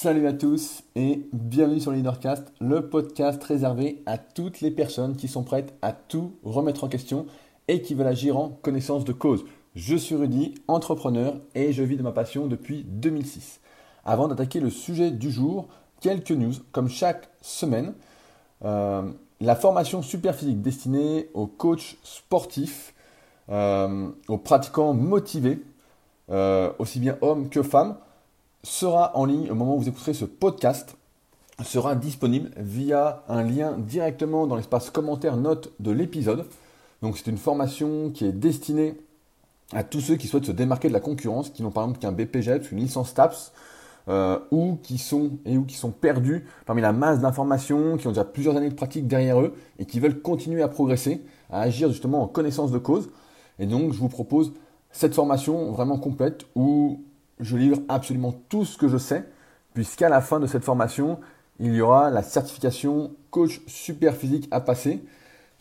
Salut à tous et bienvenue sur Leadercast, le podcast réservé à toutes les personnes qui sont prêtes à tout remettre en question et qui veulent agir en connaissance de cause. Je suis Rudy, entrepreneur et je vis de ma passion depuis 2006. Avant d'attaquer le sujet du jour, quelques news. Comme chaque semaine, euh, la formation super physique destinée aux coachs sportifs, euh, aux pratiquants motivés, euh, aussi bien hommes que femmes, sera en ligne au moment où vous écouterez ce podcast, sera disponible via un lien directement dans l'espace commentaire note de l'épisode. Donc c'est une formation qui est destinée à tous ceux qui souhaitent se démarquer de la concurrence, qui n'ont par exemple qu'un BPGEPS, une licence TAPS, euh, ou qui sont et ou qui sont perdus parmi la masse d'informations, qui ont déjà plusieurs années de pratique derrière eux et qui veulent continuer à progresser, à agir justement en connaissance de cause. Et donc je vous propose cette formation vraiment complète où je livre absolument tout ce que je sais, puisqu'à la fin de cette formation, il y aura la certification coach super physique à passer,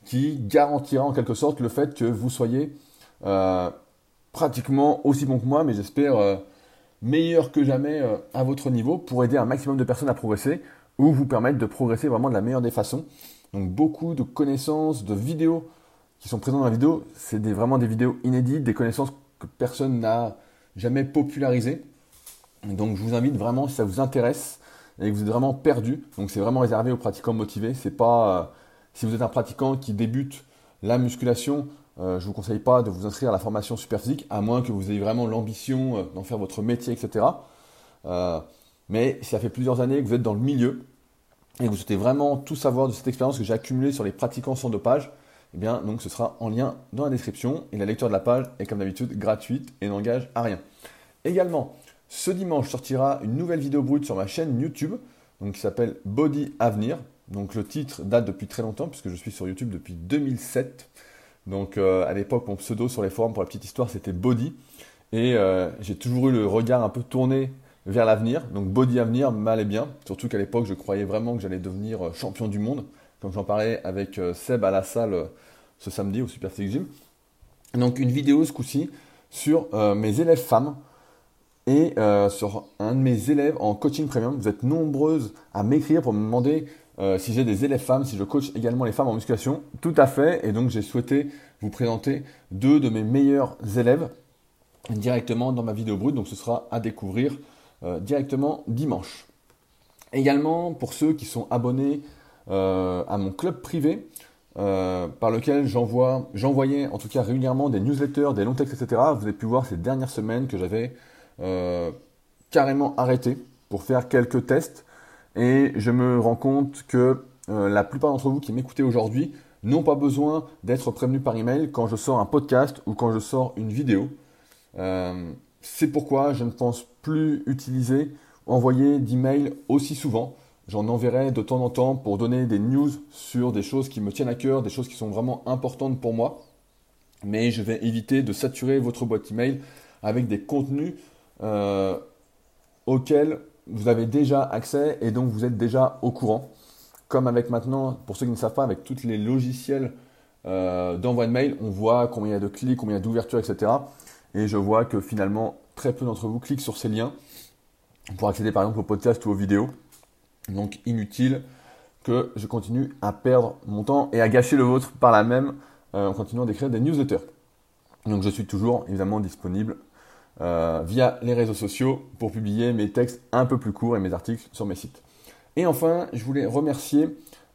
qui garantira en quelque sorte le fait que vous soyez euh, pratiquement aussi bon que moi, mais j'espère euh, meilleur que jamais euh, à votre niveau pour aider un maximum de personnes à progresser ou vous permettre de progresser vraiment de la meilleure des façons. Donc beaucoup de connaissances, de vidéos qui sont présentes dans la vidéo, c'est vraiment des vidéos inédites, des connaissances que personne n'a jamais popularisé. Donc je vous invite vraiment, si ça vous intéresse et que vous êtes vraiment perdu, donc c'est vraiment réservé aux pratiquants motivés. C'est pas euh, si vous êtes un pratiquant qui débute la musculation, euh, je ne vous conseille pas de vous inscrire à la formation super physique, à moins que vous ayez vraiment l'ambition euh, d'en faire votre métier, etc. mais si ça fait plusieurs années que vous êtes dans le milieu et que vous souhaitez vraiment tout savoir de cette expérience que j'ai accumulée sur les pratiquants sans dopage, eh bien, donc ce sera en lien dans la description et la lecture de la page est comme d'habitude gratuite et n'engage à rien. Également, ce dimanche sortira une nouvelle vidéo brute sur ma chaîne YouTube, donc qui s'appelle Body Avenir. Donc le titre date depuis très longtemps puisque je suis sur YouTube depuis 2007. Donc euh, à l'époque, mon pseudo sur les forums pour la petite histoire, c'était Body. Et euh, j'ai toujours eu le regard un peu tourné vers l'avenir. Donc Body Avenir m'allait bien. Surtout qu'à l'époque, je croyais vraiment que j'allais devenir euh, champion du monde comme j'en parlais avec euh, Seb à la salle euh, ce samedi au Super Gym. Donc une vidéo ce coup-ci sur euh, mes élèves femmes et sur un de mes élèves en coaching premium. Vous êtes nombreuses à m'écrire pour me demander si j'ai des élèves femmes, si je coach également les femmes en musculation. Tout à fait. Et donc j'ai souhaité vous présenter deux de mes meilleurs élèves directement dans ma vidéo brute. Donc ce sera à découvrir directement dimanche. Également pour ceux qui sont abonnés à mon club privé. Euh, par lequel j'envoyais en tout cas régulièrement des newsletters, des longs textes, etc. Vous avez pu voir ces dernières semaines que j'avais euh, carrément arrêté pour faire quelques tests. Et je me rends compte que la plupart d'entre vous qui m'écoutez aujourd'hui n'ont pas besoin d'être prévenus par email quand je sors un podcast ou quand je sors une vidéo. C'est pourquoi je ne pense plus utiliser, envoyer d'emails aussi souvent. J'en enverrai de temps en temps pour donner des news sur des choses qui me tiennent à cœur, des choses qui sont vraiment importantes pour moi. Mais je vais éviter de saturer votre boîte email avec des contenus euh, auxquels vous avez déjà accès et donc vous êtes déjà au courant. Comme avec maintenant, pour ceux qui ne savent pas, avec tous les logiciels euh, d'envoi de mail, on voit combien il y a de clics, combien il y a d'ouvertures, etc. Et je vois que finalement, très peu d'entre vous cliquent sur ces liens pour accéder par exemple au podcast ou aux vidéos. Donc inutile que je continue à perdre mon temps et à gâcher le vôtre par la même euh, en continuant d'écrire des newsletters. Donc je suis toujours évidemment disponible euh, via les réseaux sociaux pour publier mes textes un peu plus courts et mes articles sur mes sites. Et enfin, je voulais remercier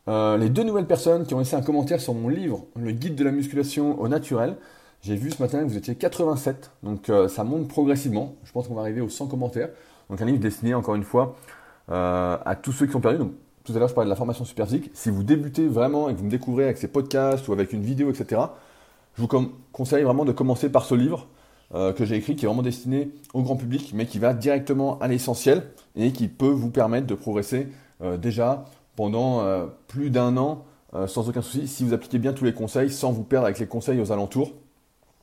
euh, les deux nouvelles personnes qui ont laissé un commentaire sur mon livre, Le guide de la musculation au naturel. J'ai vu ce matin que vous étiez 87, donc ça monte progressivement. Je pense qu'on va arriver aux 100 commentaires. Donc un livre destiné encore une fois euh, à tous ceux qui sont perdus. Donc, tout à l'heure, je parlais de la formation super physique. Si vous débutez vraiment et que vous me découvrez avec ces podcasts ou avec une vidéo, etc., je vous conseille vraiment de commencer par ce livre euh, que j'ai écrit, qui est vraiment destiné au grand public, mais qui va directement à l'essentiel et qui peut vous permettre de progresser euh, déjà pendant plus d'un an sans aucun souci, si vous appliquez bien tous les conseils, sans vous perdre avec les conseils aux alentours.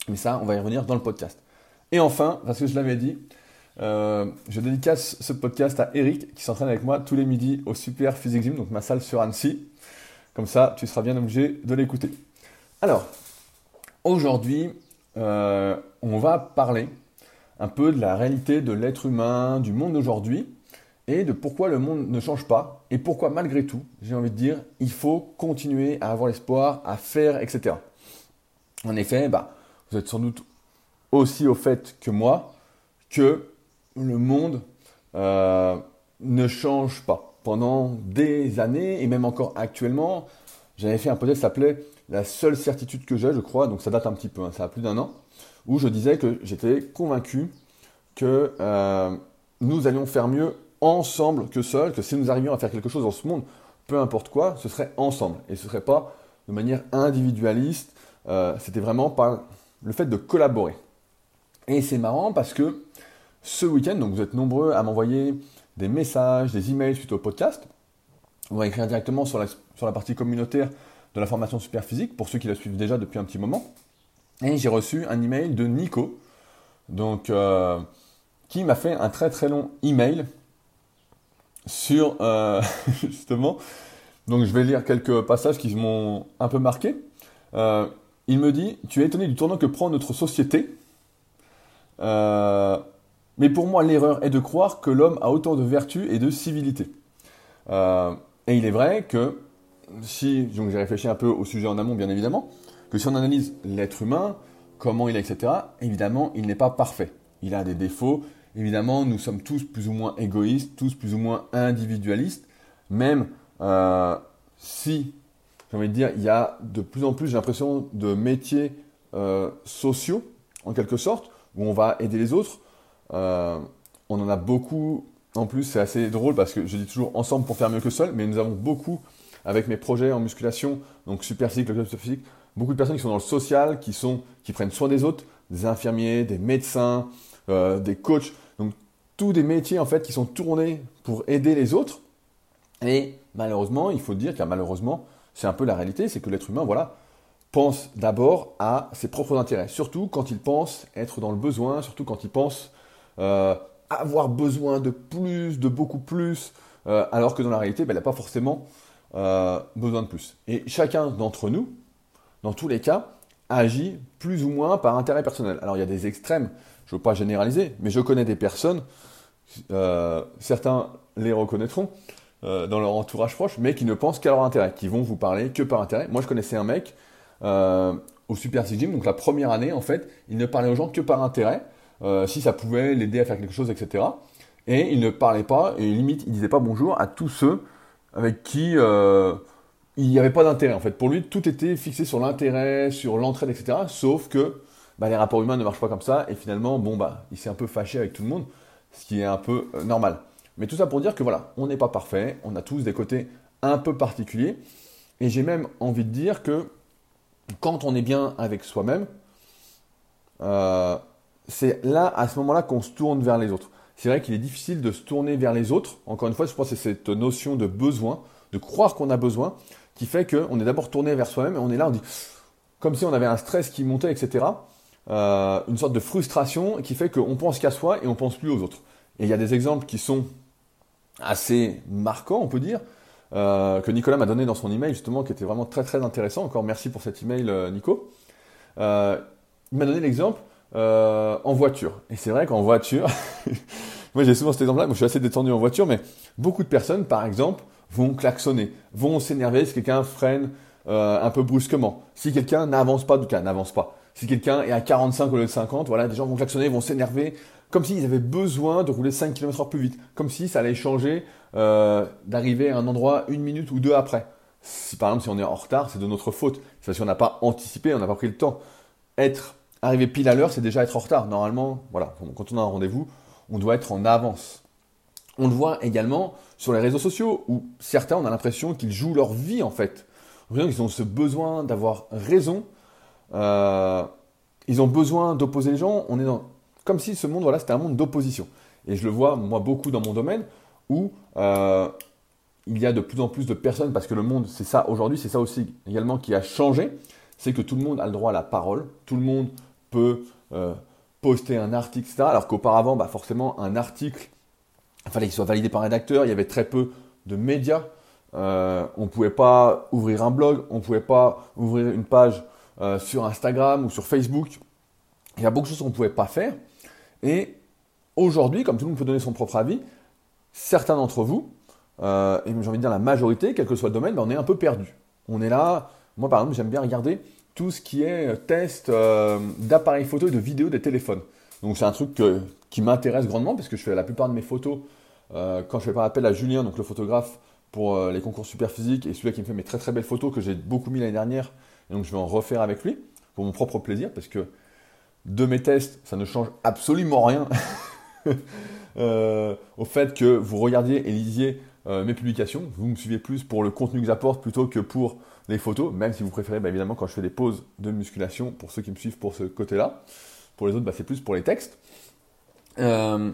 Mais ça, on va y revenir dans le podcast. Et enfin, parce que je l'avais dit, euh, je dédicace ce podcast à Eric qui s'entraîne avec moi tous les midis au Super Physique Gym, donc ma salle sur Annecy. Comme ça, tu seras bien obligé de l'écouter. Alors, aujourd'hui, euh, on va parler un peu de la réalité de l'être humain, du monde d'aujourd'hui, et de pourquoi le monde ne change pas et pourquoi malgré tout, j'ai envie de dire, il faut continuer à avoir l'espoir, à faire, etc. En effet, bah, vous êtes sans doute aussi au fait que moi que le monde euh, ne change pas. Pendant des années et même encore actuellement, j'avais fait un podcast qui s'appelait La seule certitude que j'ai, je crois, donc ça date un petit peu, hein, ça a plus d'un an, où je disais que j'étais convaincu que euh, nous allions faire mieux ensemble que seuls, que si nous arrivions à faire quelque chose dans ce monde, peu importe quoi, ce serait ensemble. Et ce ne serait pas de manière individualiste, euh, c'était vraiment par le fait de collaborer. Et c'est marrant parce que ce week-end, donc vous êtes nombreux à m'envoyer des messages, des emails suite au podcast. On va écrire directement sur la, partie communautaire de la formation super physique pour ceux qui la suivent déjà depuis un petit moment. Et j'ai reçu un email de Nico, donc euh, qui m'a fait un très très long email sur euh, justement. Donc je vais lire quelques passages qui m'ont un peu marqué. Euh, il me dit Tu es étonné du tournant que prend notre société. Mais pour moi, l'erreur est de croire que l'homme a autant de vertus et de civilité. et il est vrai que si, j'ai réfléchi un peu au sujet en amont, bien évidemment, que si on analyse l'être humain, comment il est, etc., évidemment, il n'est pas parfait. Il a des défauts. Évidemment, nous sommes tous plus ou moins égoïstes, tous plus ou moins individualistes. Même euh, si, j'ai envie de dire, il y a de plus en plus, j'ai l'impression, de métiers euh, sociaux, en quelque sorte, où on va aider les autres. Euh, on en a beaucoup. En plus, c'est assez drôle parce que je dis toujours ensemble pour faire mieux que seul, mais nous avons beaucoup avec mes projets en musculation, donc Super Physique, le club Physique, beaucoup de personnes qui sont dans le social, qui, sont, qui prennent soin des autres, des infirmiers, des médecins, euh, des coachs, donc tous des métiers en fait qui sont tournés pour aider les autres. Et malheureusement, il faut dire que malheureusement, c'est un peu la réalité, c'est que l'être humain, voilà, pense d'abord à ses propres intérêts, surtout quand il pense être dans le besoin, surtout quand il pense euh, avoir besoin de plus, de beaucoup plus, euh, alors que dans la réalité, ben, il n'a pas forcément besoin de plus. Et chacun d'entre nous, dans tous les cas, agit plus ou moins par intérêt personnel. Alors il y a des extrêmes, je ne veux pas généraliser, mais je connais des personnes, euh, certains les reconnaîtront euh, dans leur entourage proche, mais qui ne pensent qu'à leur intérêt, qui vont vous parler que par intérêt. Moi je connaissais un mec euh, au Super Six Gym, donc la première année en fait, il ne parlait aux gens que par intérêt, si ça pouvait l'aider à faire quelque chose, etc. Et il ne parlait pas, et limite il disait pas bonjour à tous ceux avec qui il n'y avait pas d'intérêt en fait. Pour lui, tout était fixé sur l'intérêt, sur l'entraide, etc. Sauf que bah, les rapports humains ne marchent pas comme ça. Et finalement, bon, bah, il s'est un peu fâché avec tout le monde, ce qui est un peu euh, normal. Mais tout ça pour dire que voilà, on n'est pas parfait, on a tous des côtés un peu particuliers. Et j'ai même envie de dire que quand on est bien avec soi-même, euh, c'est là, à ce moment-là, qu'on se tourne vers les autres. C'est vrai qu'il est difficile de se tourner vers les autres. Encore une fois, je pense que c'est cette notion de besoin, de croire qu'on a besoin qui fait qu'on est d'abord tourné vers soi-même et on est là, on dit, comme si on avait un stress qui montait, etc. Euh, une sorte de frustration qui fait qu'on pense qu'à soi et on pense plus aux autres. Et il y a des exemples qui sont assez marquants, on peut dire, euh, que Nicolas m'a donné dans son email justement, qui était vraiment très très intéressant. Encore merci pour cet email, euh, Nico. il m'a donné l'exemple en voiture. Et c'est vrai qu'en voiture, moi j'ai souvent cet exemple-là, moi je suis assez détendu en voiture, mais beaucoup de personnes, par exemple, vont klaxonner, vont s'énerver si quelqu'un freine euh, un peu brusquement. Si quelqu'un n'avance pas, du cas, n'avance pas. Si quelqu'un est à 45 au lieu de 50, voilà, des gens vont klaxonner, vont s'énerver, comme s'ils avaient besoin de rouler 5 km/h plus vite, comme si ça allait changer euh, d'arriver à un endroit une minute ou deux après. Si par exemple si on est en retard, c'est de notre faute. C'est si on n'a pas anticipé, on n'a pas pris le temps. Être arrivé pile à l'heure, c'est déjà être en retard. Normalement, voilà, quand on a un rendez-vous, on doit être en avance. On le voit également sur les réseaux sociaux où certains, on a l'impression qu'ils jouent leur vie en fait. Ils ont ce besoin d'avoir raison. Euh, ils ont besoin d'opposer les gens. On est dans comme si ce monde, voilà, c'était un monde d'opposition. Et je le vois moi beaucoup dans mon domaine où euh, il y a de plus en plus de personnes parce que le monde, c'est ça aujourd'hui, c'est ça aussi également qui a changé, c'est que tout le monde a le droit à la parole, tout le monde peut euh, poster un article, etc. Alors qu'auparavant, bah forcément, un article il fallait qu'il soit validé par un rédacteur, il y avait très peu de médias. Euh, on ne pouvait pas ouvrir un blog, on ne pouvait pas ouvrir une page euh, sur Instagram ou sur Facebook. Il y a beaucoup de choses qu'on ne pouvait pas faire. Et aujourd'hui, comme tout le monde peut donner son propre avis, certains d'entre vous, et j'ai envie de dire la majorité, quel que soit le domaine, ben, on est un peu perdu. On est là, moi par exemple, j'aime bien regarder tout ce qui est test d'appareils photo et de vidéos des téléphones. Donc c'est un truc qui m'intéresse grandement parce que je fais la plupart de mes photos quand je fais par appel à Julien, donc le photographe pour les concours super physiques et celui qui me fait mes très très belles photos que j'ai beaucoup mis l'année dernière. Et donc je vais en refaire avec lui pour mon propre plaisir parce que de mes tests, ça ne change absolument rien euh, au fait que vous regardiez et lisiez euh, mes publications. Vous me suivez plus pour le contenu que j'apporte plutôt que pour les photos, même si vous préférez bah, évidemment quand je fais des pauses de musculation pour ceux qui me suivent pour ce côté-là. Pour les autres, bah, c'est plus pour les textes. Euh,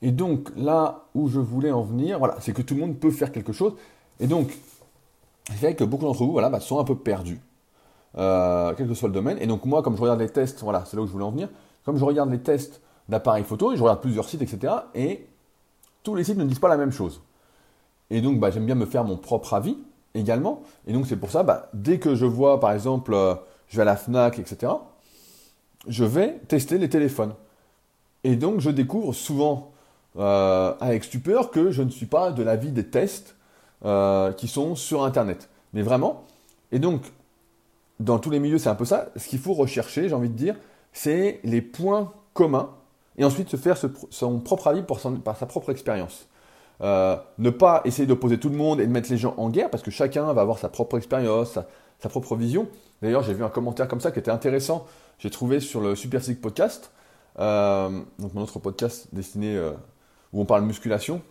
et donc là où je voulais en venir, voilà, c'est que tout le monde peut faire quelque chose. Et donc, c'est vrai que beaucoup d'entre vous voilà, bah, sont un peu perdus. Euh, quel que soit le domaine. Et donc moi, comme je regarde les tests, voilà, c'est là où je voulais en venir, comme je regarde les tests d'appareils photo, je regarde plusieurs sites, etc., et tous les sites ne disent pas la même chose. Et donc j'aime bien me faire mon propre avis également. Et donc c'est pour ça, bah, dès que je vois, par exemple, euh, je vais à la FNAC, etc., je vais tester les téléphones. Et donc je découvre souvent euh, avec stupeur que je ne suis pas de l'avis des tests qui sont sur Internet. Mais vraiment. Et donc dans tous les milieux, c'est un peu ça. Ce qu'il faut rechercher, j'ai envie de dire, c'est les points communs et ensuite se faire son propre avis par sa propre expérience. Euh, ne pas essayer d'opposer tout le monde et de mettre les gens en guerre parce que chacun va avoir sa propre expérience, sa, propre vision. D'ailleurs, j'ai vu un commentaire comme ça qui était intéressant. J'ai trouvé sur le Super Sick Podcast, euh, donc mon autre podcast destiné euh, où on parle musculation,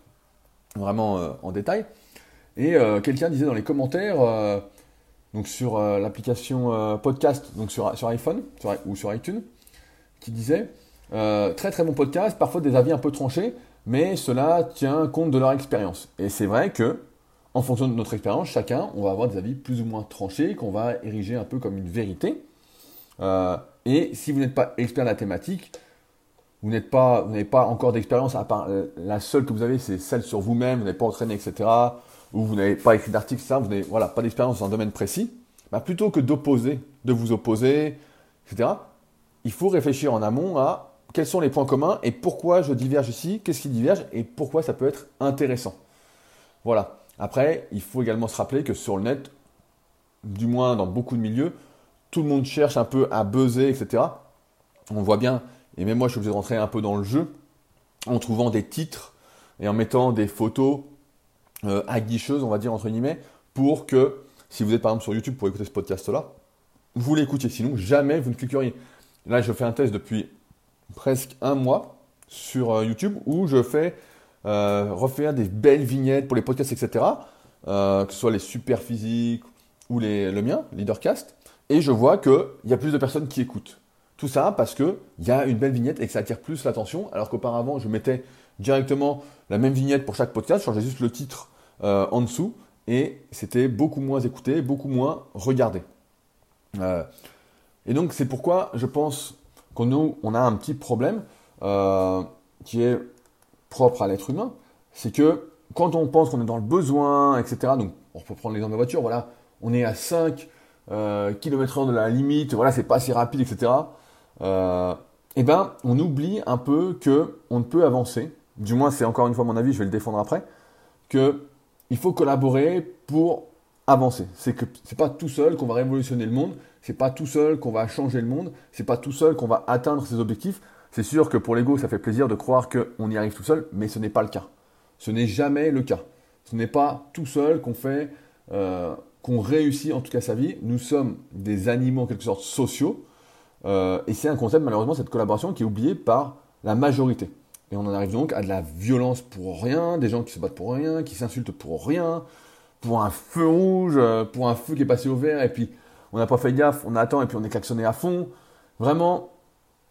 vraiment en détail. Et quelqu'un disait dans les commentaires donc sur l'application podcast, donc sur, sur iPhone ou sur iTunes, qui disait très très bon podcast, parfois des avis un peu tranchés, mais cela tient compte de leur expérience. Et c'est vrai que, en fonction de notre expérience, chacun, on va avoir des avis plus ou moins tranchés, qu'on va ériger un peu comme une vérité. et si vous n'êtes pas expert de la thématique, vous n'êtes pas, n'avez pas encore d'expérience, à part la seule que vous avez, c'est celle sur vous-même, vous n'êtes pas entraîné, etc ou vous n'avez pas écrit d'article, ça, vous n'avez voilà, pas d'expérience dans un domaine précis, bah, plutôt que d'opposer, de vous opposer, etc., il faut réfléchir en amont à quels sont les points communs et pourquoi je diverge ici, qu'est-ce qui diverge et pourquoi ça peut être intéressant. Voilà. Après, il faut également se rappeler que sur le net, du moins dans beaucoup de milieux, tout le monde cherche un peu à buzzer, etc. On voit bien, et même moi je suis obligé de rentrer un peu dans le jeu, en trouvant des titres et en mettant des photos euh, aguicheuse, on va dire entre guillemets, pour que si vous êtes par exemple sur YouTube pour écouter ce podcast-là, vous l'écoutiez. Sinon, jamais vous ne cliqueriez. Là, je fais un test depuis presque un mois sur euh, YouTube où je fais euh, refaire des belles vignettes pour les podcasts, etc. que ce soit les super physiques ou les, le mien, Leadercast. Et je vois qu'il y a plus de personnes qui écoutent. Tout ça parce qu'il y a une belle vignette et que ça attire plus l'attention, alors qu'auparavant, je mettais directement la même vignette pour chaque podcast, je changeais juste le titre euh, en dessous et c'était beaucoup moins écouté, beaucoup moins regardé. Euh, et donc c'est pourquoi je pense qu'on on a un petit problème euh, qui est propre à l'être humain, c'est que quand on pense qu'on est dans le besoin, etc., donc on peut prendre l'exemple de la voiture, voilà, on est à 5 km/h de la limite, voilà, c'est pas assez rapide, etc. et ben, on oublie un peu que on ne peut avancer. Du moins, c'est encore une fois mon avis, je vais le défendre après, que il faut collaborer pour avancer. C'est que c'est pas tout seul qu'on va révolutionner le monde, c'est pas tout seul qu'on va changer le monde, c'est pas tout seul qu'on va atteindre ses objectifs. C'est sûr que pour l'ego, ça fait plaisir de croire qu'on y arrive tout seul, mais ce n'est pas le cas. Ce n'est jamais le cas. Ce n'est pas tout seul qu'on fait, euh, qu'on réussit en tout cas sa vie. Nous sommes des animaux en quelque sorte sociaux, euh, et c'est un concept malheureusement cette collaboration qui est oublié par la majorité. Et on en arrive donc à de la violence pour rien, des gens qui se battent pour rien, qui s'insultent pour rien, pour un feu rouge, euh, pour un feu qui est passé au vert, et puis on n'a pas fait gaffe, on attend, et puis on est klaxonné à fond. Vraiment,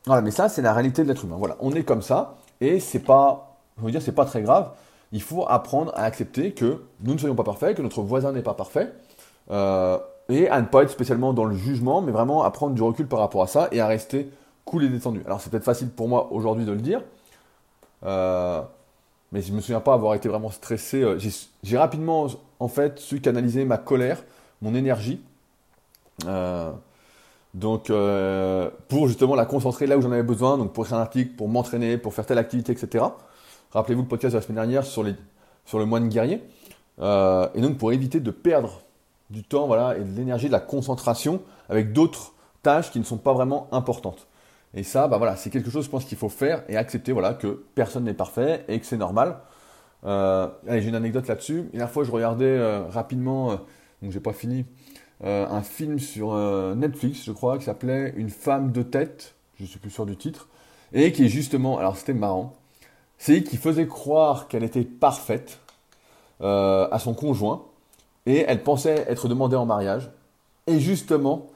voilà, mais ça, c'est la réalité de l'être humain. Voilà, on est comme ça, et c'est pas, je veux dire, c'est pas très grave. Il faut apprendre à accepter que nous ne soyons pas parfaits, que notre voisin n'est pas parfait, euh, et à ne pas être spécialement dans le jugement, mais vraiment à prendre du recul par rapport à ça et à rester cool et détendu. Alors c'est peut-être facile pour moi aujourd'hui de le dire, euh, mais je me souviens pas avoir été vraiment stressé. Euh, j'ai rapidement, en fait, su canaliser ma colère, mon énergie. Euh, donc, pour justement la concentrer là où j'en avais besoin, donc pour écrire un article, pour m'entraîner, pour faire telle activité, etc. Rappelez-vous le podcast de la semaine dernière sur, le moine guerrier. Euh, et donc pour éviter de perdre du temps voilà, et de l'énergie, de la concentration avec d'autres tâches qui ne sont pas vraiment importantes. Et ça, bah voilà, c'est quelque chose, je pense, qu'il faut faire et accepter voilà, que personne n'est parfait et que c'est normal. Euh, j'ai une anecdote là-dessus. La fois, je regardais euh, rapidement, euh, donc j'ai pas fini, un film sur Netflix, je crois, qui s'appelait Une femme de tête, je suis plus sûr du titre, et qui justement, alors c'était marrant, c'est qui faisait croire qu'elle était parfaite à son conjoint, et elle pensait être demandée en mariage, et justement,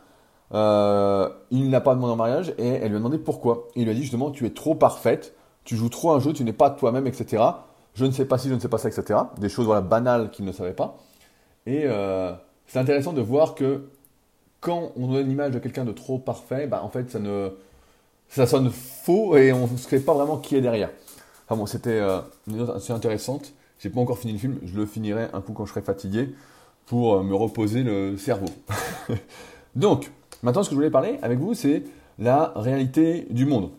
il n'a pas demandé en mariage, et elle lui a demandé pourquoi. il lui a dit justement, tu es trop parfaite, tu joues trop un jeu, tu n'es pas toi-même, etc je ne sais pas si, je ne sais pas ça, etc. Des choses voilà, banales qu'il ne savait pas. Et euh, c'est intéressant de voir que quand on donne l'image de quelqu'un de trop parfait, bah, en fait, ça, ne, ça sonne faux et on ne sait pas vraiment qui est derrière. Enfin bon, c'était euh, assez intéressante. J'ai pas encore fini le film, je le finirai un coup quand je serai fatigué pour euh, me reposer le cerveau. donc, maintenant, ce que je voulais parler avec vous, c'est la réalité du monde.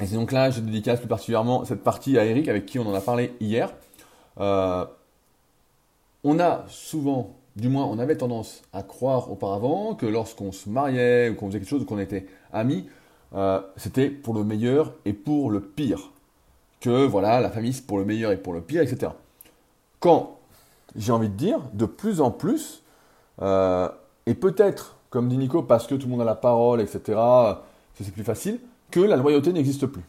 Et c'est donc là, je dédicace plus particulièrement cette partie à Eric, avec qui on en a parlé hier. Euh, on a souvent, du moins on avait tendance à croire auparavant que lorsqu'on se mariait ou qu'on faisait quelque chose ou qu'on était amis, euh, c'était pour le meilleur et pour le pire. Que voilà, la famille c'est pour le meilleur et pour le pire, etc. Quand, j'ai envie de dire, de plus en plus, euh, et peut-être, comme dit Nico, parce que tout le monde a la parole, etc., c'est plus facile, que la loyauté n'existe plus.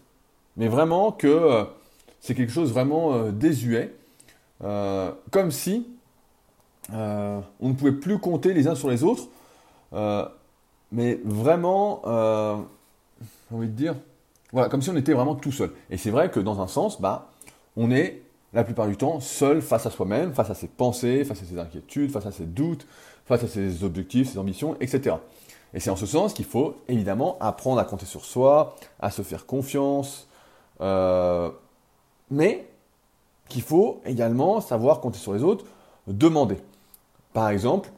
Mais vraiment que euh, c'est quelque chose vraiment euh, désuet, euh, comme si on ne pouvait plus compter les uns sur les autres, mais vraiment, j'ai envie de dire, voilà, comme si on était vraiment tout seul. Et c'est vrai que dans un sens, bah, on est la plupart du temps seul face à soi-même, face à ses pensées, face à ses inquiétudes, face à ses doutes, face à ses objectifs, ses ambitions, etc. Et c'est en ce sens qu'il faut évidemment apprendre à compter sur soi, à se faire confiance, euh, mais qu'il faut également savoir compter sur les autres, demander. Par exemple,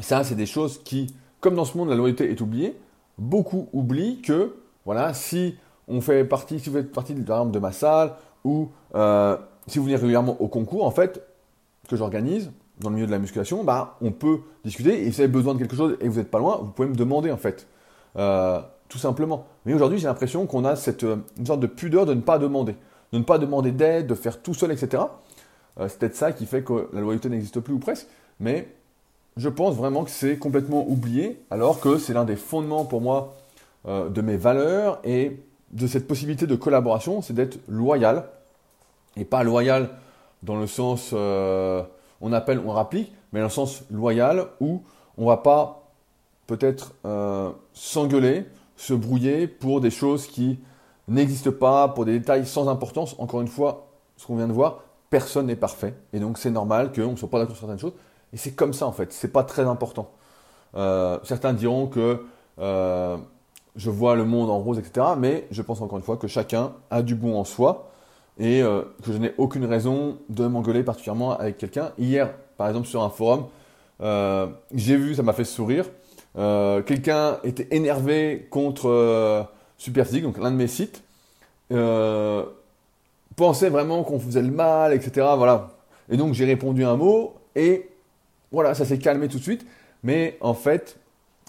ça c'est des choses qui, comme dans ce monde la loyauté est oubliée, beaucoup oublient que, voilà, si on fait partie, si vous faites partie par exemple de ma salle, ou euh, si vous venez régulièrement au concours, en fait, que j'organise, dans le milieu de la musculation, bah, on peut discuter. Et si vous avez besoin de quelque chose et vous n'êtes pas loin, vous pouvez me demander en fait. Euh, tout simplement. Mais aujourd'hui, j'ai l'impression qu'on a cette euh, une sorte de pudeur de ne pas demander. De ne pas demander d'aide, de faire tout seul, etc. Euh, c'est peut-être ça qui fait que la loyauté n'existe plus ou presque. Mais je pense vraiment que c'est complètement oublié, alors que c'est l'un des fondements pour moi de mes valeurs et de cette possibilité de collaboration, c'est d'être loyal. Et pas loyal dans le sens on appelle, on rapplique, mais dans le sens loyal où on va pas peut-être euh, s'engueuler, se brouiller pour des choses qui n'existent pas, pour des détails sans importance. Encore une fois, ce qu'on vient de voir, personne n'est parfait. Et donc c'est normal qu'on ne soit pas d'accord sur certaines choses. Et c'est comme ça en fait, c'est pas très important. Euh, certains diront que euh, je vois le monde en rose, etc. Mais je pense encore une fois que chacun a du bon en soi et euh, que je n'ai aucune raison de m'engueuler particulièrement avec quelqu'un. Hier, par exemple, sur un forum, euh, j'ai vu, ça m'a fait sourire, euh, quelqu'un était énervé contre Superphysique, donc l'un de mes sites, pensait vraiment qu'on faisait le mal, etc. Voilà. Et donc j'ai répondu un mot et voilà, ça s'est calmé tout de suite. Mais en fait,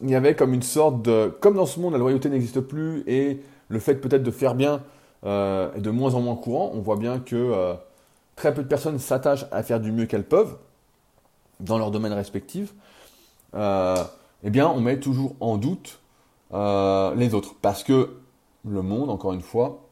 il y avait comme une sorte de... Comme dans ce monde, la loyauté n'existe plus et le fait peut-être de faire bien euh, est de moins en moins courant. On voit bien que euh, très peu de personnes s'attachent à faire du mieux qu'elles peuvent dans leur domaine respectif. Euh, eh bien, on met toujours en doute les autres. Parce que le monde, encore une fois,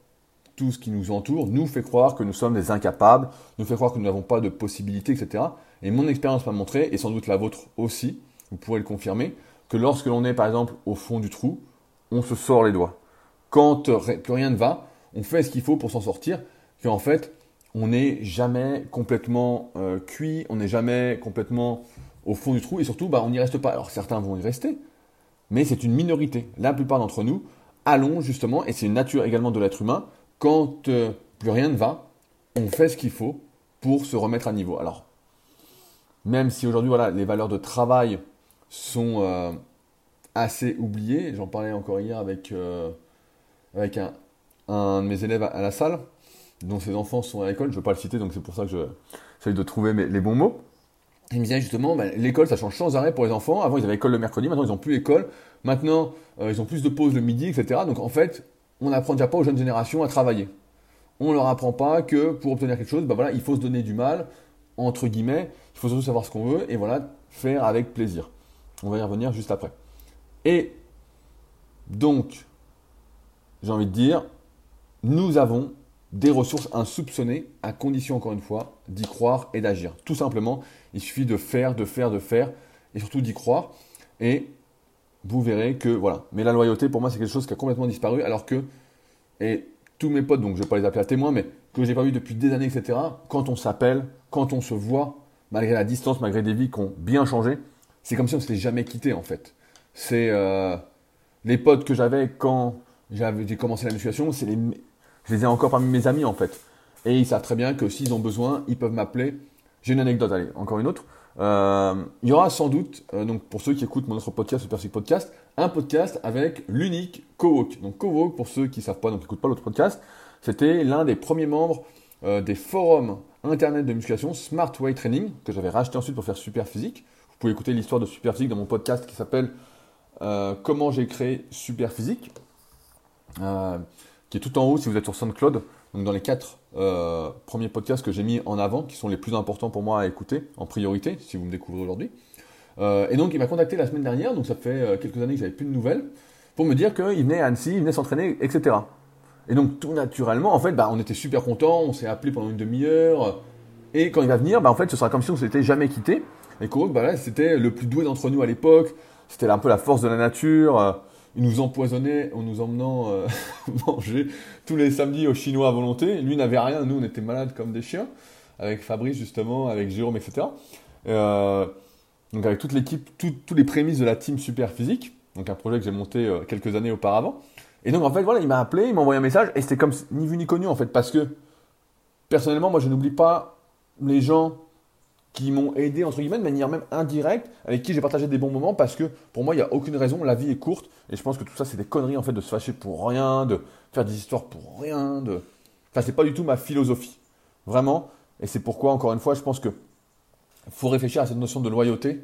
tout ce qui nous entoure, nous fait croire que nous sommes des incapables, nous fait croire que nous n'avons pas de possibilités, etc. Et mon expérience m'a montré, et sans doute la vôtre aussi, vous pourrez le confirmer, que lorsque l'on est par exemple au fond du trou, on se sort les doigts. Quand plus rien ne va, on fait ce qu'il faut pour s'en sortir, qu'en fait, on n'est jamais complètement euh, cuit, on n'est jamais complètement au fond du trou, et surtout, bah, on n'y reste pas. Alors certains vont y rester, mais c'est une minorité. La plupart d'entre nous allons justement, et c'est une nature également de l'être humain, quand euh, plus rien ne va, on fait ce qu'il faut pour se remettre à niveau. Alors, même si aujourd'hui, voilà, les valeurs de travail sont euh, assez oubliées, j'en parlais encore hier avec, avec un, un de mes élèves à la salle, dont ses enfants sont à l'école. Je ne veux pas le citer, donc c'est pour ça que j'essaie de trouver les bons mots. Il me disait justement, bah, l'école, ça change sans arrêt pour les enfants. Avant, ils avaient école le mercredi, maintenant, ils n'ont plus école. Maintenant, euh, ils ont plus de pauses le midi, etc. Donc, en fait, on n'apprend déjà pas aux jeunes générations à travailler. On ne leur apprend pas que pour obtenir quelque chose, bah, voilà, il faut se donner du mal, entre guillemets. Il faut surtout savoir ce qu'on veut et voilà, faire avec plaisir. On va y revenir juste après. Et donc, j'ai envie de dire, nous avons des ressources insoupçonnées, à condition, encore une fois, d'y croire et d'agir. Tout simplement, il suffit de faire, de faire, de faire, et surtout d'y croire. Et vous verrez que, voilà. Mais la loyauté, pour moi, c'est quelque chose qui a complètement disparu, alors que, et tous mes potes, donc je ne vais pas les appeler à témoins, mais que je n'ai pas vu depuis des années, etc., quand on s'appelle, quand on se voit, malgré la distance, malgré des vies qui ont bien changé, c'est comme si on ne s'était jamais quitté, en fait. C'est euh, les potes que j'avais quand j'ai commencé la musculation, c'est les, je les ai encore parmi mes amis en fait. Et ils savent très bien que s'ils ont besoin, ils peuvent m'appeler. J'ai une anecdote, allez, encore une autre. Euh, il y aura sans doute, euh, donc pour ceux qui écoutent mon autre podcast, Super Sick Podcast, un podcast avec l'unique Cowork. Donc Cowork, pour ceux qui ne savent pas, donc n'écoutent pas l'autre podcast, c'était l'un des premiers membres euh, des forums internet de musculation Smart Way Training, que j'avais racheté ensuite pour faire Super Physique. Vous pouvez écouter l'histoire de Super Physique dans mon podcast qui s'appelle Comment j'ai créé Super Physique qui est tout en haut si vous êtes sur SoundCloud. Donc dans les quatre euh, premiers podcasts que j'ai mis en avant, qui sont les plus importants pour moi à écouter en priorité, si vous me découvrez aujourd'hui. Euh, et donc il m'a contacté la semaine dernière, donc ça fait euh, quelques années que j'avais plus de nouvelles, pour me dire qu'il venait à Annecy, il venait s'entraîner, etc. Et donc tout naturellement, en fait, bah, on était super contents, on s'est appelé pendant une demi-heure. Et quand il va venir, bah, en fait, ce sera comme si on s'était jamais quitté. Et Kourouk, bah, c'était le plus doué d'entre nous à l'époque. C'était un peu la force de la nature il nous empoisonnait en nous emmenant euh, manger tous les samedis au chinois à volonté. Lui n'avait rien, nous on était malades comme des chiens, avec Fabrice justement, avec Jérôme, etc. Euh, donc avec toute l'équipe, tous les prémices de la team Super Physique, donc un projet que j'ai monté euh, quelques années auparavant. Et donc en fait voilà, il m'a appelé, il m'a envoyé un message, et c'était comme ni vu ni connu en fait, parce que personnellement moi je n'oublie pas les gens qui m'ont aidé, entre guillemets, de manière même indirecte, avec qui j'ai partagé des bons moments, parce que pour moi, il n'y a aucune raison, la vie est courte, et je pense que tout ça, c'est des conneries, en fait, de se fâcher pour rien, de faire des histoires pour rien, de... Enfin, c'est pas du tout ma philosophie. Vraiment. Et c'est pourquoi, encore une fois, je pense que faut réfléchir à cette notion de loyauté,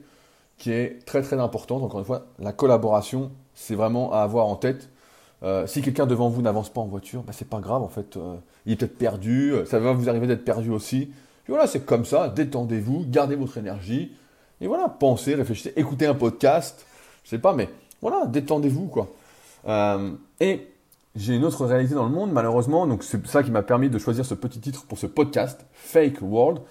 qui est très très importante. Encore une fois, la collaboration, c'est vraiment à avoir en tête. Euh, si quelqu'un devant vous n'avance pas en voiture, bah, c'est pas grave, en fait. Euh, il est peut-être perdu, ça va vous arriver d'être perdu aussi voilà, c'est comme ça, détendez-vous, gardez votre énergie. Et voilà, pensez, réfléchissez, écoutez un podcast, je sais pas, mais voilà, détendez-vous, quoi. Euh, et j'ai une autre réalité dans le monde, malheureusement, donc c'est ça qui m'a permis de choisir ce petit titre pour ce podcast, Fake World.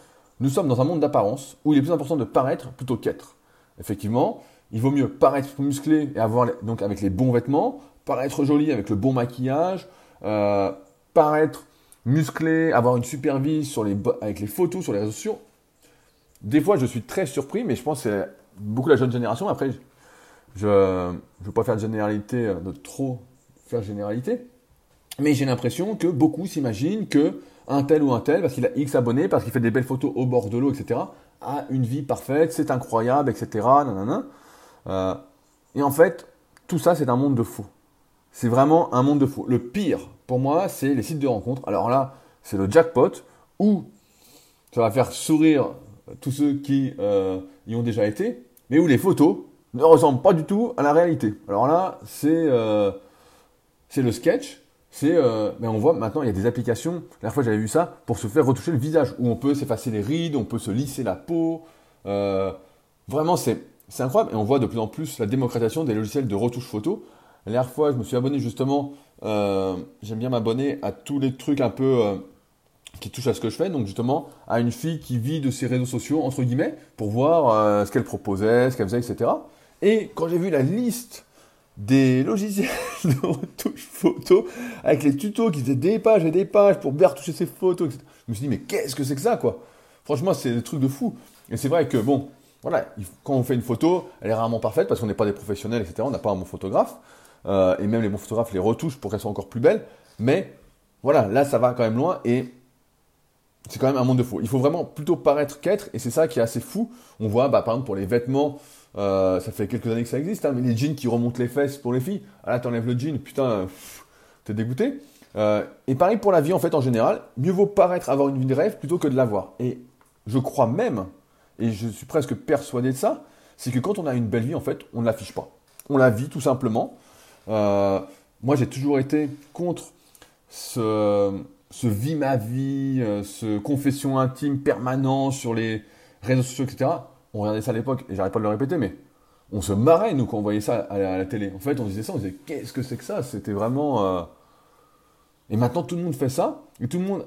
Nous sommes dans un monde d'apparence où il est plus important de paraître plutôt qu'être. Effectivement, il vaut mieux paraître musclé et avoir donc avec les bons vêtements, paraître joli avec le bon maquillage, euh, paraître musclé, avoir une super vie sur les, avec les photos sur les réseaux sociaux. Des fois, je suis très surpris, mais je pense que c'est beaucoup la jeune génération. Après, je ne veux pas faire de généralité, euh, de trop faire généralité. Mais j'ai l'impression que beaucoup s'imaginent que un tel ou un tel, parce qu'il a X abonnés, parce qu'il fait des belles photos au bord de l'eau, etc., a une vie parfaite, c'est incroyable, etc. Euh, et en fait, tout ça, c'est un monde de faux. C'est vraiment un monde de faux. Le pire, pour moi, c'est les sites de rencontres. Alors là, c'est le jackpot où ça va faire sourire tous ceux qui euh, y ont déjà été, mais où les photos ne ressemblent pas du tout à la réalité. Alors là, c'est euh, le sketch. C'est, euh, mais on voit maintenant, il y a des applications. La fois, j'avais vu ça pour se faire retoucher le visage, où on peut s'effacer les rides, on peut se lisser la peau. vraiment, c'est incroyable. Et on voit de plus en plus la démocratisation des logiciels de retouche photo. La dernière fois, je me suis abonné justement euh, j'aime bien m'abonner à tous les trucs un peu euh, qui touchent à ce que je fais. Donc justement, à une fille qui vit de ses réseaux sociaux, entre guillemets, pour voir euh, ce qu'elle proposait, ce qu'elle faisait, etc. Et quand j'ai vu la liste des logiciels de retouche photo, avec les tutos qui faisaient des pages et des pages pour bien retoucher ses photos, etc. Je me suis dit, mais qu'est-ce que c'est que ça, quoi? Franchement, c'est des trucs de fou. Et c'est vrai que, bon, voilà, quand on fait une photo, elle est rarement parfaite parce qu'on n'est pas des professionnels, etc. On n'a pas un bon photographe. Euh, et même les bons photographes les retouchent pour qu'elles soient encore plus belles. Mais voilà, là ça va quand même loin et c'est quand même un monde de faux. Il faut vraiment plutôt paraître qu'être et c'est ça qui est assez fou. On voit bah, par exemple pour les vêtements, euh, ça fait quelques années que ça existe, hein, mais les jeans qui remontent les fesses pour les filles. Ah là t'enlèves le jean, putain, t'es dégoûté. et pareil pour la vie en fait en général, mieux vaut paraître avoir une vie de rêve plutôt que de l'avoir. Et je crois même, et je suis presque persuadé de ça, c'est que quand on a une belle vie en fait, on ne l'affiche pas. On la vit tout simplement. Moi j'ai toujours été contre ce, ce vie ma vie, ce confession intime permanent sur les réseaux sociaux, etc. On regardait ça à l'époque, et j'arrête pas de le répéter, mais on se marrait, nous, quand on voyait ça à la, télé. En fait, on disait ça, on disait, qu'est-ce que c'est que ça? C'était vraiment... Euh, et maintenant, tout le monde fait ça, et tout le monde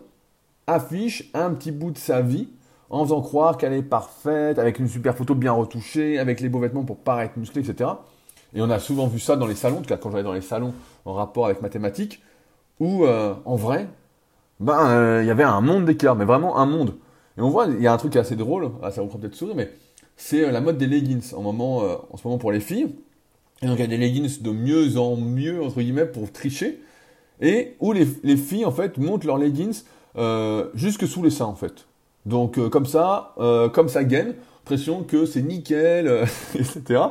affiche un petit bout de sa vie en faisant croire qu'elle est parfaite, avec une super photo bien retouchée, avec les beaux vêtements pour paraître musclé, etc. Et on a souvent vu ça dans les salons, en tout cas quand j'allais dans les salons en rapport avec mathématiques, où euh, en vrai, ben, euh, il y avait un monde d'écart, mais vraiment un monde. Et on voit, il y a un truc assez drôle, ah, ça vous prend peut-être sourire, mais c'est euh, la mode des leggings en, moment, en ce moment pour les filles. Et donc il y a des leggings de mieux en mieux, entre guillemets, pour tricher. Et où les, filles, en fait, montent leurs leggings jusque sous les seins, en fait. Donc comme ça, comme ça gaine, impression que c'est nickel, etc.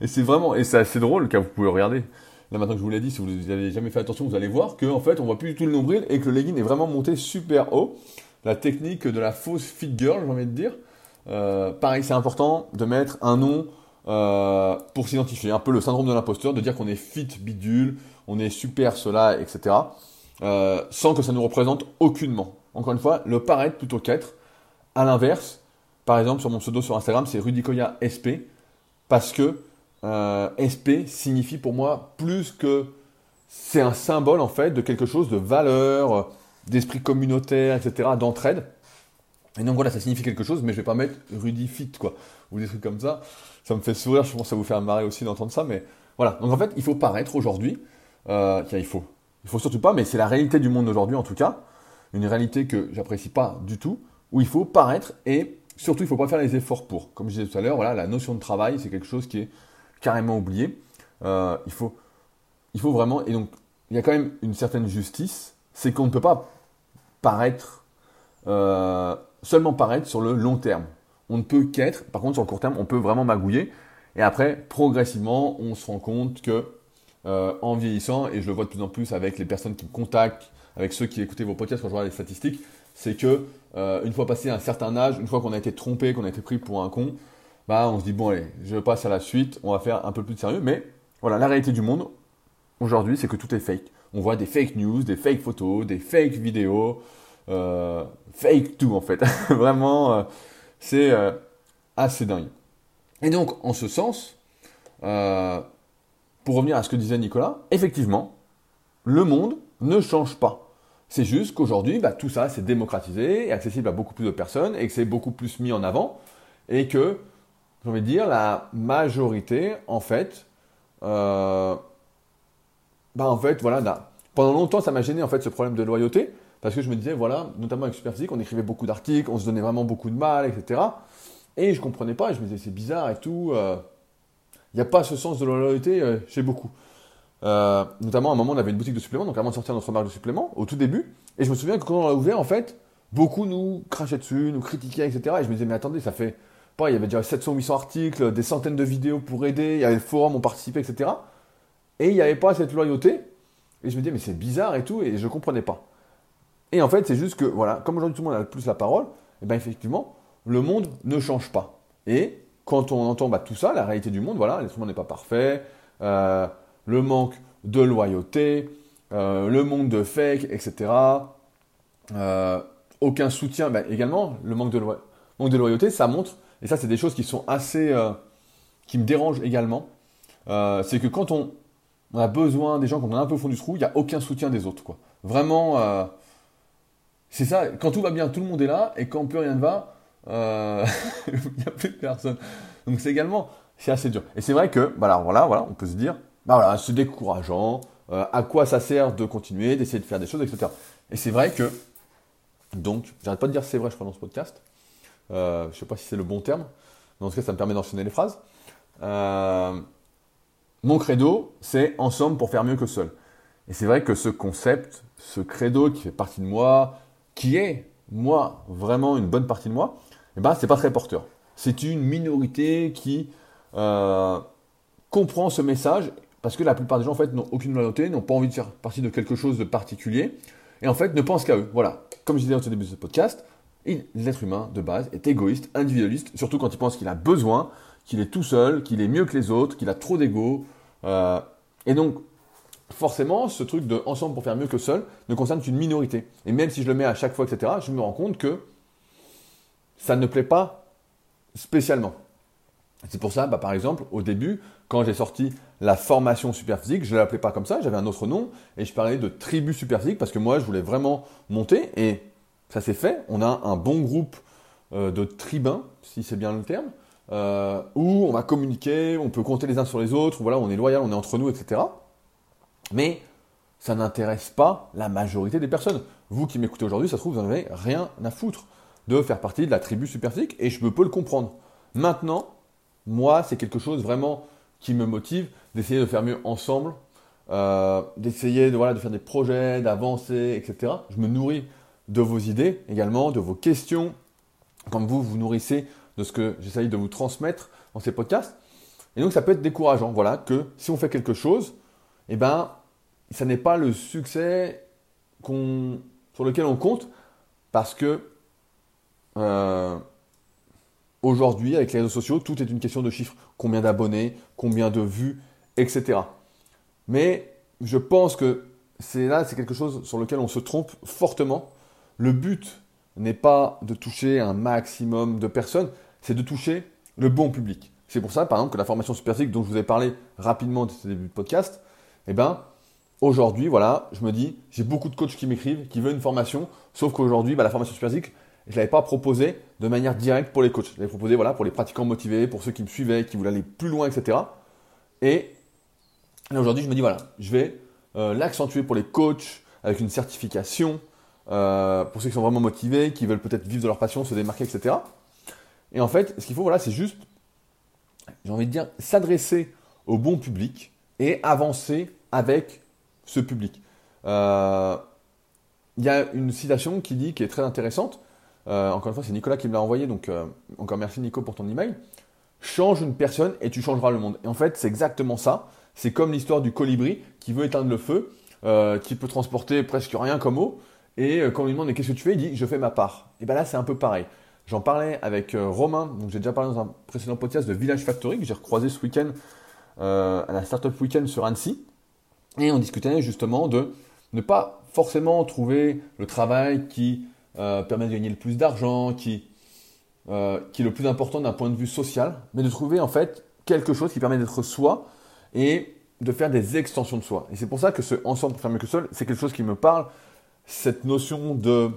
Et c'est vraiment, et c'est assez drôle, car vous pouvez regarder. Là maintenant que je vous l'ai dit, si vous n'avez jamais fait attention, vous allez voir que en fait on voit plus du tout le nombril et que le legging est vraiment monté super haut. La technique de la fausse fit girl, j'ai envie de dire. Euh, pareil, c'est important de mettre un nom euh, pour s'identifier. Un peu le syndrome de l'imposteur, de dire qu'on est fit bidule, on est super cela, etc. Euh, sans que ça nous représente aucunement. Encore une fois, le paraître plutôt qu'être. À l'inverse, par exemple, sur mon pseudo sur Instagram, c'est Rudicoya SP, parce que SP signifie pour moi plus que c'est un symbole en fait de quelque chose de valeur, d'esprit communautaire, etc., d'entraide. Et donc voilà, ça signifie quelque chose, mais je vais pas mettre Rudy Fit, quoi, ou des trucs comme ça. Ça me fait sourire, je pense que ça vous fait marrer aussi d'entendre ça, mais voilà. Donc en fait, il faut paraître aujourd'hui. Euh, il faut. Il faut surtout pas, mais c'est la réalité du monde aujourd'hui en tout cas. Une réalité que j'apprécie pas du tout, où il faut paraître et surtout il faut pas faire les efforts pour. Comme je disais tout à l'heure, voilà, la notion de travail, c'est quelque chose qui est carrément oublié. Euh, il, faut, il faut vraiment. Et donc, il y a quand même une certaine justice, c'est qu'on ne peut pas paraître. Euh, seulement paraître sur le long terme. On ne peut qu'être, par contre sur le court terme, on peut vraiment magouiller. Et après, progressivement, on se rend compte que euh, en vieillissant, et je le vois de plus en plus avec les personnes qui me contactent, avec ceux qui écoutaient vos podcasts quand je regarde les statistiques, c'est que une fois passé un certain âge, une fois qu'on a été trompé, qu'on a été pris pour un con, bah on se dit bon allez, je passe à la suite, on va faire un peu plus de sérieux. Mais voilà, la réalité du monde aujourd'hui, c'est que tout est fake. On voit des fake news, des fake photos, des fake vidéos, euh, fake tout en fait. Vraiment, euh, c'est euh, assez dingue. Et donc, en ce sens, pour revenir à ce que disait Nicolas, effectivement, le monde ne change pas. C'est juste qu'aujourd'hui, bah, tout ça, c'est démocratisé et accessible à beaucoup plus de personnes et que c'est beaucoup plus mis en avant et que, j'ai envie de dire, la majorité, en fait, bah, en fait, voilà, pendant longtemps, ça m'a gêné, en fait, ce problème de loyauté parce que je me disais, voilà, notamment avec Superphysique, on écrivait beaucoup d'articles, on se donnait vraiment beaucoup de mal, etc. Et je comprenais pas, je me disais, c'est bizarre et tout. Il euh, n'y a pas ce sens de loyauté euh, chez beaucoup. Euh, notamment, à un moment, on avait une boutique de suppléments, donc avant de sortir notre marque de suppléments, au tout début. Et je me souviens que quand on l'a ouvert, en fait, beaucoup nous crachaient dessus, nous critiquaient, etc. Et je me disais, mais attendez, ça fait. Pas, il y avait déjà 700 800 articles, des centaines de vidéos pour aider, il y avait le forum, on participait, etc. Et il n'y avait pas cette loyauté. Et je me disais, mais c'est bizarre et tout, et je ne comprenais pas. Et en fait, c'est juste que, voilà, comme aujourd'hui tout le monde a plus la parole, et eh bien effectivement, le monde ne change pas. Et quand on entend bah, tout ça, la réalité du monde, voilà, l'être humain n'est pas parfait, euh, le manque de loyauté, euh, le monde de fake, etc. Euh, aucun soutien, bah, également, le manque de, manque de loyauté, ça montre, et ça c'est des choses qui sont assez, qui me dérangent également, c'est que quand on, a besoin des gens, quand on est un peu au fond du trou, il n'y a aucun soutien des autres. Quoi. Vraiment, c'est ça, quand tout va bien, tout le monde est là, et quand plus rien ne va, euh, il n'y a plus personne. Donc c'est également, c'est assez dur. Et c'est vrai que, bah voilà, voilà, on peut se dire, bah voilà, c'est décourageant, euh, à quoi ça sert de continuer, d'essayer de faire des choses, etc. Et c'est vrai que, donc, j'arrête pas de dire c'est vrai, je crois, dans ce podcast. Euh, je sais pas si c'est le bon terme, mais en tout cas, ça me permet d'enchaîner les phrases. Euh, mon credo, c'est ensemble pour faire mieux que seul. Et c'est vrai que ce concept, ce credo qui fait partie de moi, qui est, moi, vraiment une bonne partie de moi, eh ben, c'est pas très porteur. C'est une minorité qui euh, comprend ce message, parce que la plupart des gens en fait n'ont aucune loyauté, n'ont pas envie de faire partie de quelque chose de particulier, et en fait ne pensent qu'à eux. Voilà. Comme je disais au début de ce podcast, l'être humain de base est égoïste, individualiste, surtout quand il pense qu'il a besoin, qu'il est tout seul, qu'il est mieux que les autres, qu'il a trop d'ego. Euh, et donc, forcément, ce truc de ensemble pour faire mieux que seul ne concerne qu'une minorité. Et même si je le mets à chaque fois, etc., je me rends compte que ça ne plaît pas spécialement. C'est pour ça, bah, par exemple, au début, quand j'ai sorti la formation superphysique, je ne l'appelais pas comme ça, j'avais un autre nom, et je parlais de tribu superphysique parce que moi, je voulais vraiment monter, et ça s'est fait. On a un bon groupe euh, de tribuns, si c'est bien le terme, euh, où on va communiquer, on peut compter les uns sur les autres, voilà, on est loyal, on est entre nous, etc. Mais ça n'intéresse pas la majorité des personnes. Vous qui m'écoutez aujourd'hui, ça se trouve, vous n'en avez rien à foutre de faire partie de la tribu superphysique, et je peux le comprendre. Maintenant, moi, c'est quelque chose vraiment qui me motive d'essayer de faire mieux ensemble, euh, d'essayer de, voilà, de faire des projets, d'avancer, etc. Je me nourris de vos idées également, de vos questions, comme vous vous nourrissez de ce que j'essaye de vous transmettre dans ces podcasts. Et donc ça peut être décourageant, voilà, que si on fait quelque chose, eh ben, ça n'est pas le succès sur lequel on compte, parce que euh, aujourd'hui, avec les réseaux sociaux, tout est une question de chiffres. Combien d'abonnés, combien de vues, etc. Mais je pense que c'est là, c'est quelque chose sur lequel on se trompe fortement. Le but n'est pas de toucher un maximum de personnes, c'est de toucher le bon public. C'est pour ça, par exemple, que la formation superphysique dont je vous ai parlé rapidement de ce début de podcast, eh ben, aujourd'hui, voilà, je me dis, j'ai beaucoup de coachs qui m'écrivent, qui veulent une formation, sauf qu'aujourd'hui, bah, la formation superphysique, je ne l'avais pas proposé de manière directe pour les coachs. Je l'avais proposé voilà, pour les pratiquants motivés, pour ceux qui me suivaient, qui voulaient aller plus loin, etc. Et, aujourd'hui, je me dis, voilà, je vais euh, l'accentuer pour les coachs avec une certification, euh, pour ceux qui sont vraiment motivés, qui veulent peut-être vivre de leur passion, se démarquer, etc. Et en fait, ce qu'il faut, voilà, c'est juste, j'ai envie de dire, s'adresser au bon public et avancer avec ce public. Euh, il y a une citation qui dit, qui est très intéressante, euh, encore une fois, c'est Nicolas qui me l'a envoyé, donc encore merci Nico pour ton email. Change une personne et tu changeras le monde. Et en fait, c'est exactement ça. C'est comme l'histoire du colibri qui veut éteindre le feu, qui peut transporter presque rien comme eau. Et quand on lui demande qu'est-ce que tu fais, il dit je fais ma part. Et bien là, c'est un peu pareil. J'en parlais avec Romain, donc j'ai déjà parlé dans un précédent podcast de Village Factory que j'ai recroisé ce week-end à la Startup Weekend sur Annecy. Et on discutait justement de ne pas forcément trouver le travail qui euh, permet de gagner le plus d'argent, qui, euh, qui est le plus important d'un point de vue social, mais de trouver en fait quelque chose qui permet d'être soi et de faire des extensions de soi. Et c'est pour ça que ce ensemble pour faire mieux que seul, c'est quelque chose qui me parle. Cette notion de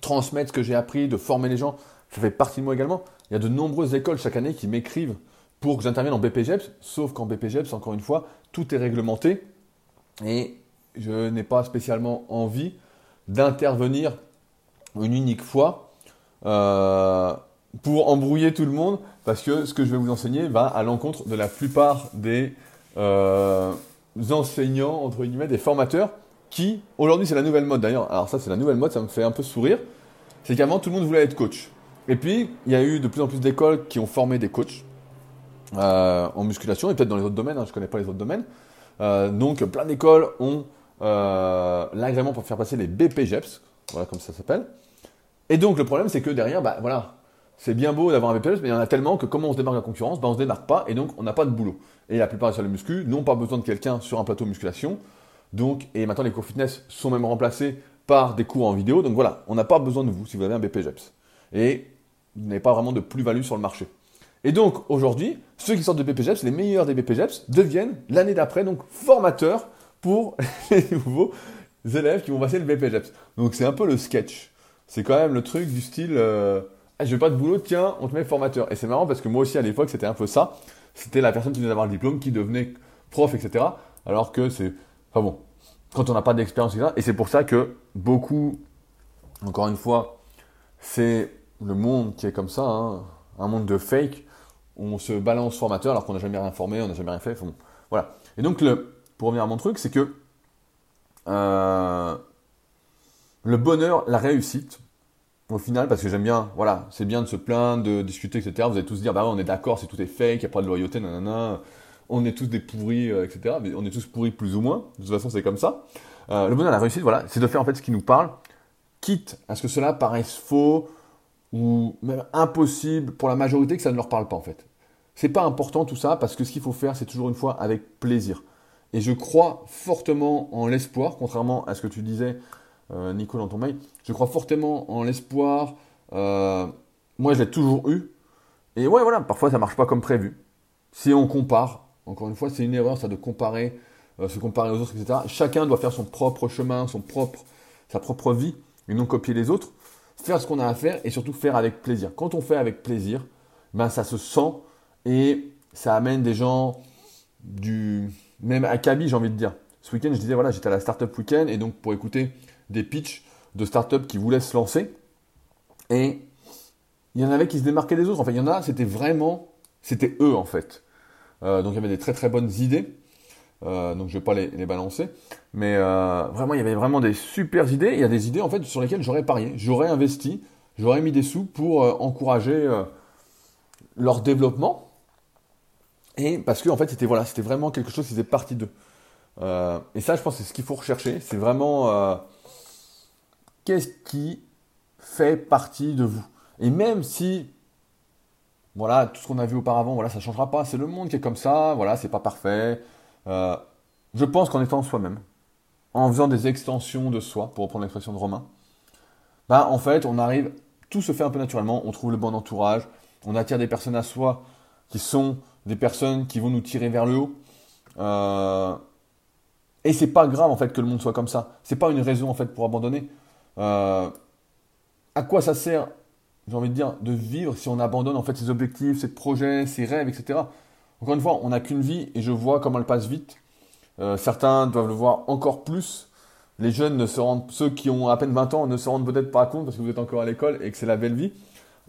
transmettre ce que j'ai appris, de former les gens, ça fait partie de moi également. Il y a de nombreuses écoles chaque année qui m'écrivent pour que j'intervienne en BPGEPS, sauf qu'en BPGEPS, encore une fois, tout est réglementé et je n'ai pas spécialement envie d'intervenir une unique fois euh, pour embrouiller tout le monde parce que ce que je vais vous enseigner va à l'encontre de la plupart des euh, enseignants, entre guillemets, des formateurs qui, aujourd'hui c'est la nouvelle mode d'ailleurs, alors ça c'est la nouvelle mode, ça me fait un peu sourire, c'est qu'avant tout le monde voulait être coach. Et puis il y a eu de plus en plus d'écoles qui ont formé des coachs euh, en musculation et peut-être dans les autres domaines, hein, je ne connais pas les autres domaines. donc plein d'écoles ont l'agrément pour faire passer les BPGEPS, voilà comme ça s'appelle. Et donc le problème c'est que derrière, bah voilà, c'est bien beau d'avoir un BPS, mais il y en a tellement que comment on se démarque de la concurrence, bah on se démarque pas et donc on n'a pas de boulot. Et la plupart des salles de muscu n'ont pas besoin de quelqu'un sur un plateau musculation. Donc, et maintenant les cours fitness sont même remplacés par des cours en vidéo. Donc voilà, on n'a pas besoin de vous si vous avez un BPGEPS. Et vous n'avez pas vraiment de plus-value sur le marché. Et donc aujourd'hui, ceux qui sortent de BPGEPS, les meilleurs des BPGEPS, deviennent l'année d'après donc formateurs pour les nouveaux élèves qui vont passer le BPGEPS. Donc c'est un peu le sketch. C'est quand même le truc du style euh, ah, je veux pas de boulot, tiens, on te met formateur. Et c'est marrant parce que moi aussi à l'époque c'était un peu ça. C'était la personne qui venait d'avoir le diplôme qui devenait prof, etc. Alors que c'est. Enfin bon, quand on n'a pas d'expérience, etc. Et c'est pour ça que beaucoup, encore une fois, c'est le monde qui est comme ça, hein, un monde de fake. On se balance formateur alors qu'on n'a jamais rien formé, on n'a jamais rien fait. voilà. Et donc, le, pour revenir à mon truc, c'est que euh, le bonheur, la réussite, au final, parce que j'aime bien, voilà, c'est bien de se plaindre, de discuter, etc. Vous allez tous dire, bah ouais, on est d'accord, c'est tout est fake, il n'y a pas de loyauté, nanana, on est tous des pourris, euh, etc. On est tous pourris plus ou moins. De toute façon, c'est comme ça. Euh, le bonheur, la réussite, voilà, c'est de faire en fait ce qui nous parle, quitte à ce que cela paraisse faux ou même impossible pour la majorité que ça ne leur parle pas en fait. C'est pas important tout ça parce que ce qu'il faut faire, c'est toujours une fois avec plaisir. Et je crois fortement en l'espoir, contrairement à ce que tu disais, euh, Nico, dans ton mail. Je crois fortement en l'espoir. Euh, moi, je l'ai toujours eu. Et ouais, voilà, parfois ça marche pas comme prévu. Si on compare, encore une fois, c'est une erreur, ça de comparer, euh, se comparer aux autres, etc. Chacun doit faire son propre chemin, son propre, sa propre vie, et non copier les autres. Faire ce qu'on a à faire et surtout faire avec plaisir. Quand on fait avec plaisir, ben ça se sent et ça amène des gens du même acabit, j'ai envie de dire. Ce week-end, je disais voilà, j'étais à la Startup Weekend et donc pour écouter des pitchs de startups qui voulaient se lancer. Et il y en avait qui se démarquaient des autres. Enfin, il y en a, c'était vraiment, c'était eux en fait. Euh, donc il y avait des très très bonnes idées. Euh, donc je vais pas les, balancer. Mais euh, vraiment, il y avait vraiment des super idées. Il y a des idées en fait sur lesquelles j'aurais parié. J'aurais investi, j'aurais mis des sous pour encourager leur développement. Et parce que en fait, c'était voilà, c'était vraiment quelque chose qui faisait partie d'eux. et ça, je pense, c'est ce qu'il faut rechercher. C'est vraiment qu'est-ce qui fait partie de vous? Et même si, voilà, tout ce qu'on a vu auparavant, voilà, ça changera pas. C'est le monde qui est comme ça. Voilà, c'est pas parfait. Euh, je pense qu'en étant soi-même, en faisant des extensions de soi, pour reprendre l'expression de Romain, ben, en fait, on arrive, tout se fait un peu naturellement. On trouve le bon entourage. On attire des personnes à soi qui sont des personnes qui vont nous tirer vers le haut. Euh, et c'est pas grave en fait que le monde soit comme ça. C'est pas une raison en fait pour abandonner. Euh, à quoi ça sert, j'ai envie de dire, de vivre si on abandonne en fait ses objectifs, ses projets, ses rêves, etc. Encore une fois, on n'a qu'une vie et je vois comment elle passe vite. Euh, certains doivent le voir encore plus. Les jeunes ne se rendent, ceux qui ont à peine 20 ans ne se rendent peut-être pas compte parce que vous êtes encore à l'école et que c'est la belle vie,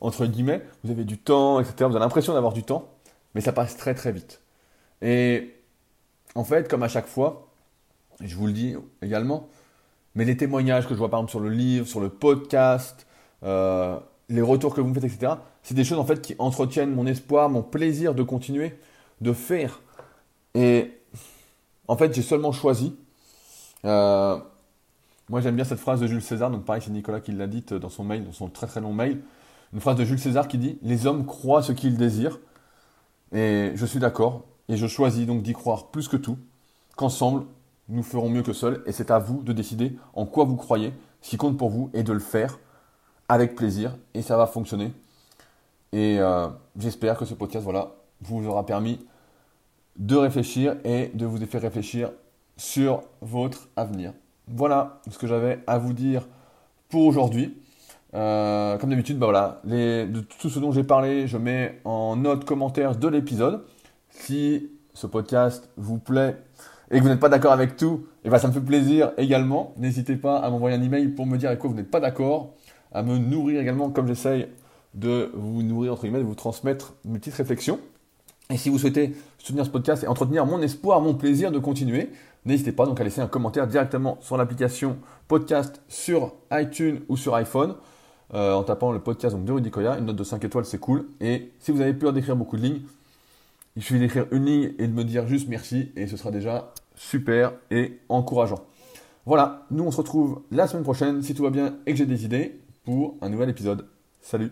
entre guillemets. Vous avez du temps, etc. Vous avez l'impression d'avoir du temps, mais ça passe très très vite. Et en fait, comme à chaque fois, je vous le dis également, mais les témoignages que je vois par exemple sur le livre, sur le podcast, euh, les retours que vous me faites, etc., c'est des choses en fait qui entretiennent mon espoir, mon plaisir de continuer, de faire. Et en fait, j'ai seulement choisi. Euh, moi, j'aime bien cette phrase de Jules César. Donc, pareil, c'est Nicolas qui l'a dite dans son mail, dans son très très long mail. Une phrase de Jules César qui dit Les hommes croient ce qu'ils désirent. Et je suis d'accord. Et je choisis donc d'y croire plus que tout. Qu'ensemble, nous ferons mieux que seuls. Et c'est à vous de décider en quoi vous croyez. Ce qui compte pour vous est de le faire avec plaisir. Et ça va fonctionner. Et euh, j'espère que ce podcast voilà, vous aura permis de réfléchir et de vous faire réfléchir sur votre avenir. Voilà ce que j'avais à vous dire pour aujourd'hui. Euh, comme d'habitude, bah voilà, de tout ce dont j'ai parlé, je mets en note commentaire de l'épisode. Si ce podcast vous plaît, et que vous n'êtes pas d'accord avec tout, et ben ça me fait plaisir également. N'hésitez pas à m'envoyer un email pour me dire avec quoi vous n'êtes pas d'accord, à me nourrir également comme j'essaye de vous nourrir entre guillemets, de vous transmettre mes petites réflexions. Et si vous souhaitez soutenir ce podcast et entretenir mon espoir, mon plaisir de continuer, n'hésitez pas donc à laisser un commentaire directement sur l'application podcast sur iTunes ou sur iPhone. Euh, en tapant le podcast donc, de Rudy Koya, une note de 5 étoiles, c'est cool. Et si vous avez peur d'écrire beaucoup de lignes, il suffit d'écrire une ligne et de me dire juste merci et ce sera déjà super et encourageant. Voilà, nous on se retrouve la semaine prochaine si tout va bien et que j'ai des idées un nouvel épisode. Salut